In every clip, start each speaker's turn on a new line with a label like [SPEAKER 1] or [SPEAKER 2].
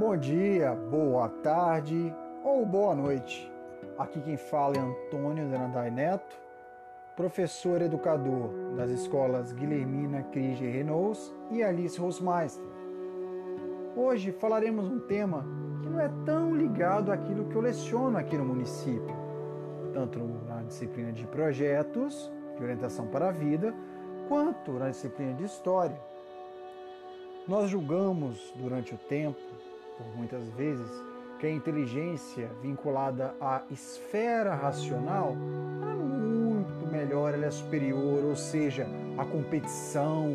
[SPEAKER 1] Bom dia, boa tarde ou boa noite. Aqui quem fala é Antônio Zanandai Neto, professor educador das escolas Guilhermina Krige Renault e Alice Rosmeister. Hoje falaremos um tema que não é tão ligado àquilo que eu leciono aqui no município, tanto na disciplina de projetos de orientação para a vida, quanto na disciplina de história. Nós julgamos durante o tempo, por muitas vezes, que a inteligência vinculada à esfera racional é muito melhor, ela é superior, ou seja, a competição,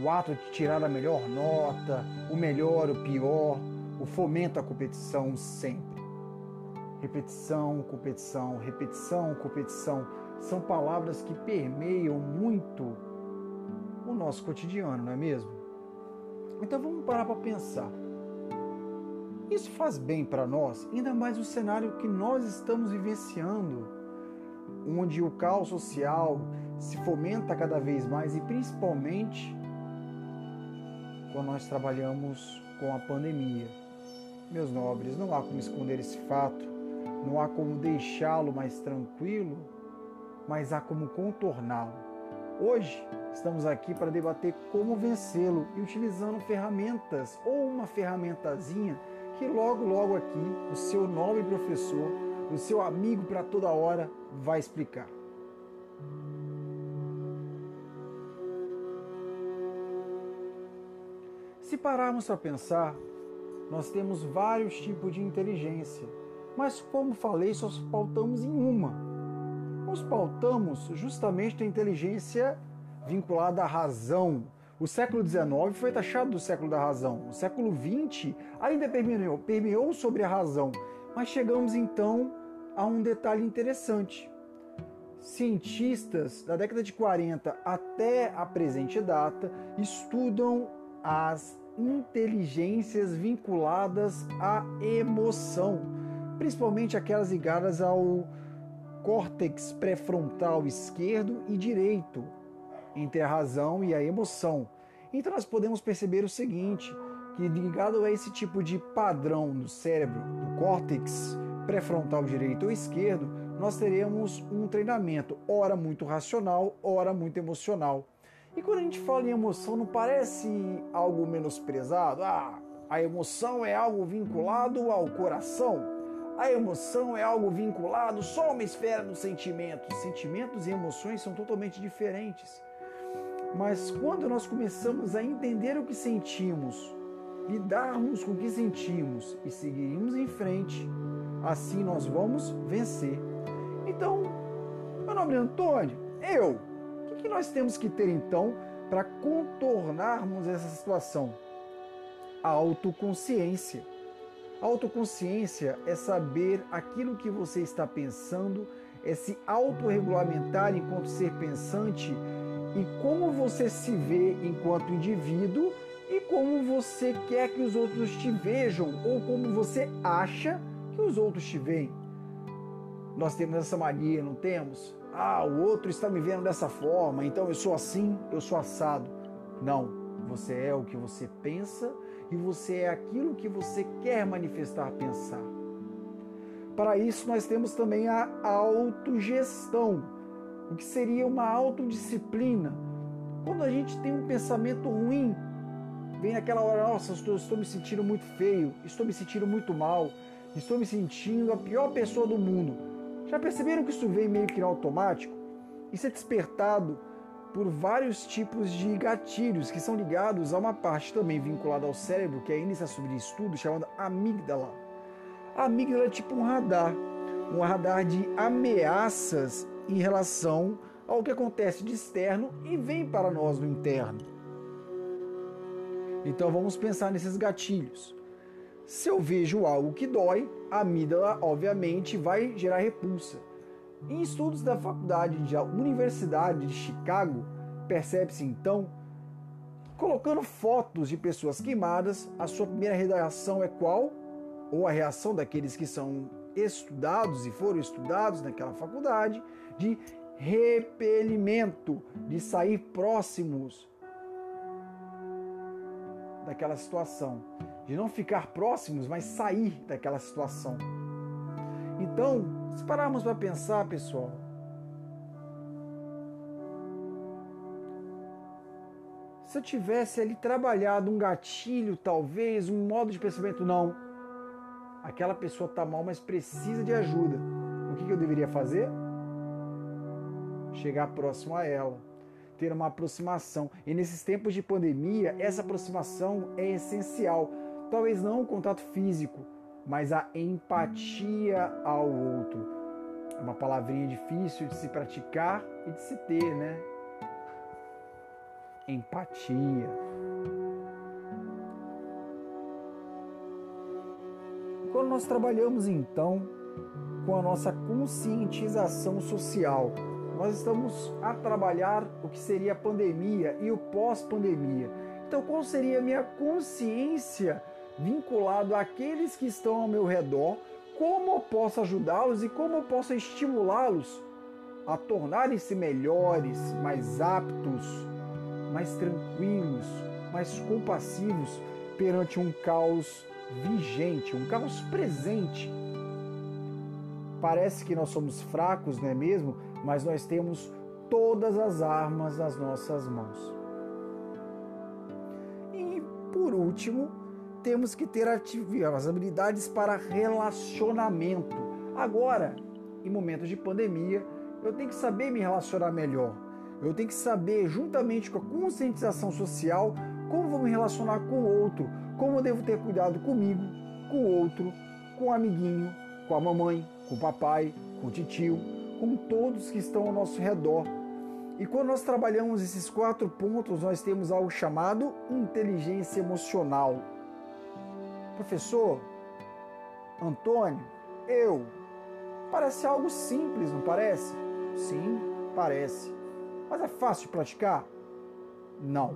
[SPEAKER 1] o ato de tirar a melhor nota, o melhor, o pior, o fomento à competição sempre. Repetição, competição, repetição, competição são palavras que permeiam muito o nosso cotidiano, não é mesmo? Então vamos parar para pensar. Isso faz bem para nós, ainda mais o cenário que nós estamos vivenciando, onde o caos social se fomenta cada vez mais e principalmente quando nós trabalhamos com a pandemia. Meus nobres, não há como esconder esse fato, não há como deixá-lo mais tranquilo, mas há como contorná-lo. Hoje estamos aqui para debater como vencê-lo e utilizando ferramentas ou uma ferramentazinha que logo, logo aqui o seu nobre professor, o seu amigo para toda hora vai explicar. Se pararmos para pensar, nós temos vários tipos de inteligência, mas como falei, só pautamos em uma, nos pautamos justamente na inteligência vinculada à razão. O século XIX foi taxado do século da razão. O século XX ainda permeou, permeou sobre a razão. Mas chegamos então a um detalhe interessante. Cientistas da década de 40 até a presente data estudam as inteligências vinculadas à emoção, principalmente aquelas ligadas ao córtex pré-frontal esquerdo e direito, entre a razão e a emoção. Então nós podemos perceber o seguinte, que ligado a esse tipo de padrão no cérebro, do córtex pré-frontal direito ou esquerdo, nós teremos um treinamento, ora muito racional, ora muito emocional. E quando a gente fala em emoção, não parece algo menosprezado? Ah, a emoção é algo vinculado ao coração. A emoção é algo vinculado só a uma esfera dos sentimentos. Sentimentos e emoções são totalmente diferentes. Mas quando nós começamos a entender o que sentimos, lidarmos com o que sentimos e seguirmos em frente, assim nós vamos vencer. Então, meu nome é Antônio, eu. O que nós temos que ter então para contornarmos essa situação? A autoconsciência. Autoconsciência é saber aquilo que você está pensando, é se autorregulamentar enquanto ser pensante e como você se vê enquanto indivíduo e como você quer que os outros te vejam ou como você acha que os outros te veem. Nós temos essa mania, não temos? Ah, o outro está me vendo dessa forma, então eu sou assim, eu sou assado. Não, você é o que você pensa e você é aquilo que você quer manifestar, pensar. Para isso, nós temos também a autogestão, o que seria uma autodisciplina. Quando a gente tem um pensamento ruim, vem aquela hora, nossa, estou, estou me sentindo muito feio, estou me sentindo muito mal, estou me sentindo a pior pessoa do mundo. Já perceberam que isso vem meio que no automático? Isso é despertado por vários tipos de gatilhos que são ligados a uma parte também vinculada ao cérebro, que ainda está sob estudo, chamada amígdala. A amígdala é tipo um radar, um radar de ameaças em relação ao que acontece de externo e vem para nós do interno. Então vamos pensar nesses gatilhos. Se eu vejo algo que dói, a amígdala obviamente vai gerar repulsa. Em estudos da Faculdade de Universidade de Chicago, percebe-se então colocando fotos de pessoas queimadas, a sua primeira reação é qual? Ou a reação daqueles que são estudados e foram estudados naquela faculdade de repelimento, de sair próximos daquela situação. de não ficar próximos, mas sair daquela situação. Então, se pararmos para pensar, pessoal, se eu tivesse ali trabalhado um gatilho, talvez, um modo de pensamento, não. Aquela pessoa está mal, mas precisa de ajuda. O que, que eu deveria fazer? Chegar próximo a ela, ter uma aproximação. E nesses tempos de pandemia, essa aproximação é essencial. Talvez não o contato físico, mas a empatia ao outro. É uma palavrinha difícil de se praticar e de se ter, né? Empatia. Quando nós trabalhamos então com a nossa conscientização social, nós estamos a trabalhar o que seria a pandemia e o pós-pandemia. Então, qual seria a minha consciência vinculado àqueles que estão ao meu redor, como eu posso ajudá-los e como eu posso estimulá-los a tornarem-se melhores, mais aptos, mais tranquilos, mais compassivos perante um caos vigente, um caos presente. Parece que nós somos fracos, não é mesmo? Mas nós temos todas as armas nas nossas mãos. E por último, temos que ter as habilidades para relacionamento. Agora, em momentos de pandemia, eu tenho que saber me relacionar melhor. Eu tenho que saber, juntamente com a conscientização social, como vou me relacionar com o outro, como eu devo ter cuidado comigo, com o outro, com o amiguinho, com a mamãe, com o papai, com o tio, com todos que estão ao nosso redor. E quando nós trabalhamos esses quatro pontos, nós temos algo chamado inteligência emocional. Professor, Antônio, eu. Parece algo simples, não parece? Sim, parece. Mas é fácil praticar? Não.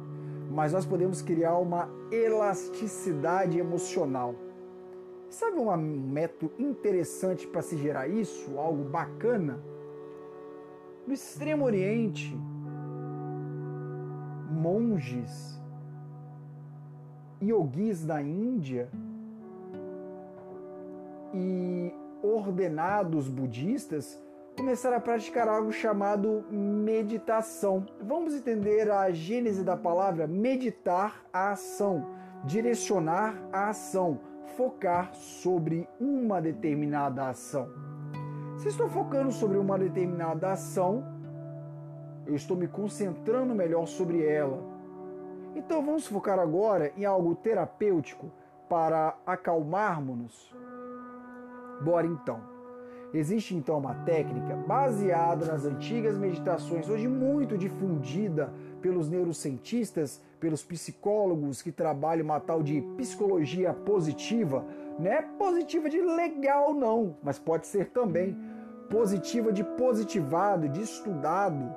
[SPEAKER 1] Mas nós podemos criar uma elasticidade emocional. Sabe um método interessante para se gerar isso? Algo bacana? No Extremo Oriente, monges, yogis da Índia, e ordenados budistas começaram a praticar algo chamado meditação. Vamos entender a gênese da palavra meditar a ação, direcionar a ação, focar sobre uma determinada ação. Se estou focando sobre uma determinada ação, eu estou me concentrando melhor sobre ela. Então vamos focar agora em algo terapêutico para acalmarmos-nos Bora então. Existe então uma técnica baseada nas antigas meditações, hoje muito difundida pelos neurocientistas, pelos psicólogos que trabalham uma tal de psicologia positiva, não é positiva de legal não, mas pode ser também positiva de positivado, de estudado.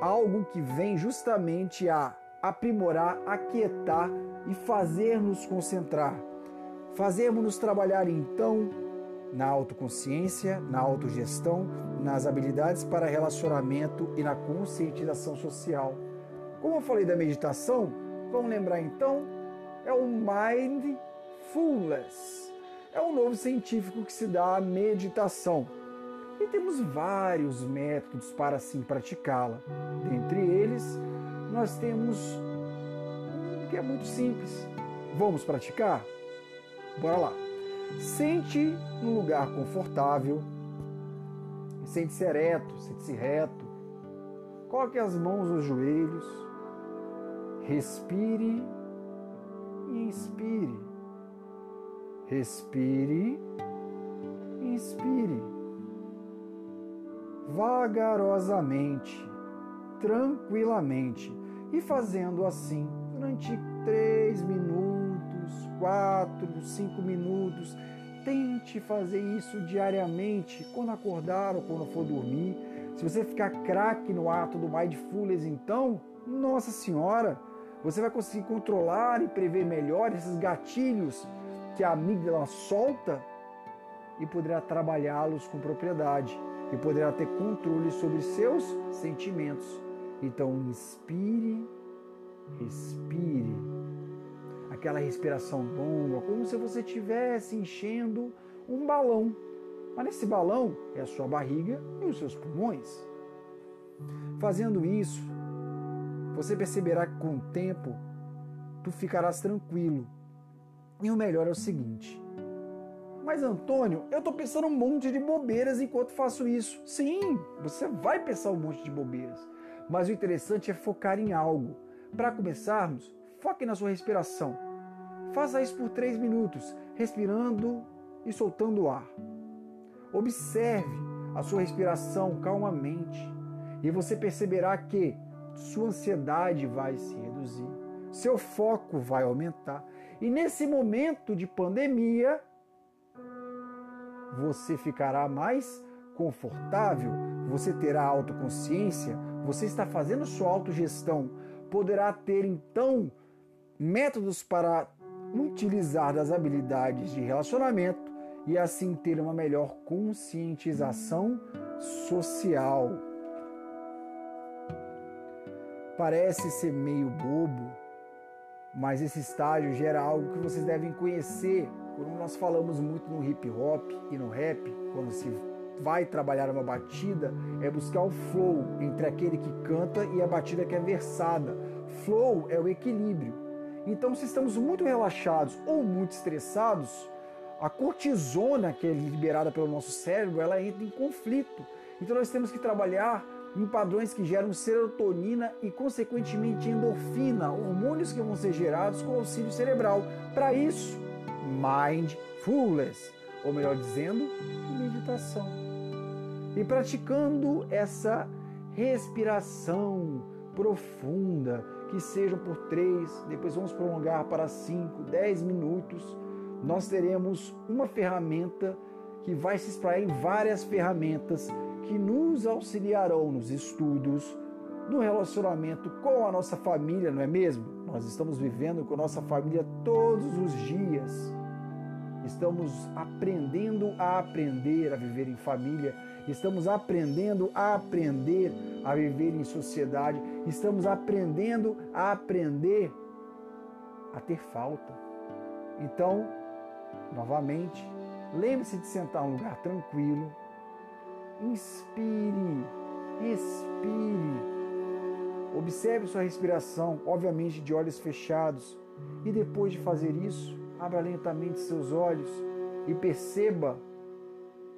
[SPEAKER 1] Algo que vem justamente a aprimorar, aquietar e fazer nos concentrar Fazemos-nos trabalhar então na autoconsciência, na autogestão, nas habilidades para relacionamento e na conscientização social. Como eu falei da meditação, vamos lembrar então, é o mindfulness. É um novo científico que se dá à meditação. E temos vários métodos para assim praticá-la. Dentre eles, nós temos um que é muito simples. Vamos praticar? Bora lá. Sente num lugar confortável. Sente-se ereto, sente-se reto. Coloque as mãos nos joelhos. Respire e inspire. Respire e inspire. Vagarosamente, tranquilamente. E fazendo assim durante três minutos quatro, cinco minutos. Tente fazer isso diariamente, quando acordar ou quando for dormir. Se você ficar craque no ato do mindfulness, então, nossa senhora, você vai conseguir controlar e prever melhor esses gatilhos que a amígdala solta e poderá trabalhá-los com propriedade e poderá ter controle sobre seus sentimentos. Então, inspire, respire aquela respiração longa, como se você estivesse enchendo um balão. Mas nesse balão é a sua barriga e os seus pulmões. Fazendo isso, você perceberá que com o tempo tu ficarás tranquilo. E o melhor é o seguinte: mas Antônio, eu estou pensando um monte de bobeiras enquanto faço isso. Sim, você vai pensar um monte de bobeiras. Mas o interessante é focar em algo. Para começarmos, foque na sua respiração. Faça isso por três minutos, respirando e soltando o ar. Observe a sua respiração calmamente e você perceberá que sua ansiedade vai se reduzir, seu foco vai aumentar. E nesse momento de pandemia, você ficará mais confortável, você terá autoconsciência, você está fazendo sua autogestão, poderá ter então métodos para utilizar das habilidades de relacionamento e assim ter uma melhor conscientização social. Parece ser meio bobo, mas esse estágio gera algo que vocês devem conhecer como nós falamos muito no hip hop e no rap, quando se vai trabalhar uma batida, é buscar o flow entre aquele que canta e a batida que é versada. Flow é o equilíbrio. Então, se estamos muito relaxados ou muito estressados, a cortisona que é liberada pelo nosso cérebro, ela entra em conflito. Então, nós temos que trabalhar em padrões que geram serotonina e, consequentemente, endorfina, hormônios que vão ser gerados com auxílio cerebral. Para isso, mindfulness, ou melhor dizendo, meditação. E praticando essa respiração profunda, que sejam por três, depois vamos prolongar para cinco, dez minutos, nós teremos uma ferramenta que vai se espalhar em várias ferramentas que nos auxiliarão nos estudos, no relacionamento com a nossa família, não é mesmo? Nós estamos vivendo com a nossa família todos os dias. Estamos aprendendo a aprender a viver em família, estamos aprendendo a aprender a viver em sociedade, estamos aprendendo a aprender a ter falta. Então, novamente, lembre-se de sentar em um lugar tranquilo, inspire, respire Observe sua respiração, obviamente de olhos fechados, e depois de fazer isso, abra lentamente seus olhos e perceba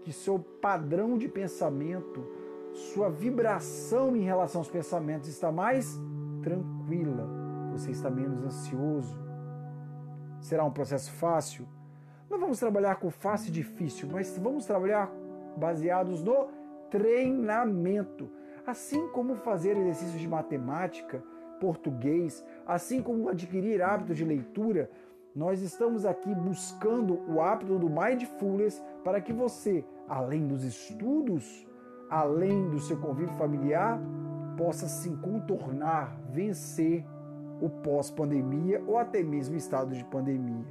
[SPEAKER 1] que seu padrão de pensamento, sua vibração em relação aos pensamentos está mais tranquila, você está menos ansioso. Será um processo fácil? Não vamos trabalhar com fácil e difícil, mas vamos trabalhar baseados no treinamento assim como fazer exercícios de matemática, português, assim como adquirir hábitos de leitura, nós estamos aqui buscando o hábito do mindfulness para que você, além dos estudos, além do seu convívio familiar, possa se contornar, vencer o pós-pandemia ou até mesmo o estado de pandemia.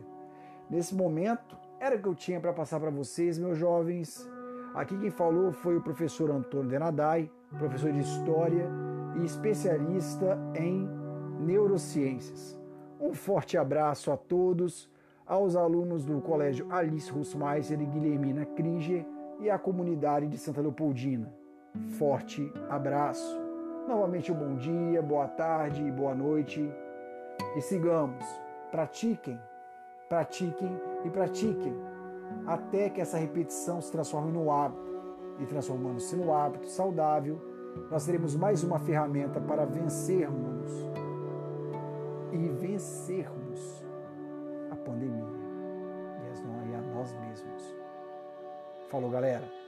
[SPEAKER 1] Nesse momento, era o que eu tinha para passar para vocês, meus jovens. Aqui quem falou foi o professor Antônio Denadai, professor de História e especialista em neurociências. Um forte abraço a todos, aos alunos do Colégio Alice Russmeister e Guilhermina Kringer e à comunidade de Santa Leopoldina. Forte abraço. Novamente um bom dia, boa tarde e boa noite. E sigamos. Pratiquem, pratiquem e pratiquem até que essa repetição se transforme no hábito. E transformando-se no hábito saudável, nós teremos mais uma ferramenta para vencermos e vencermos a pandemia e a nós mesmos. Falou, galera.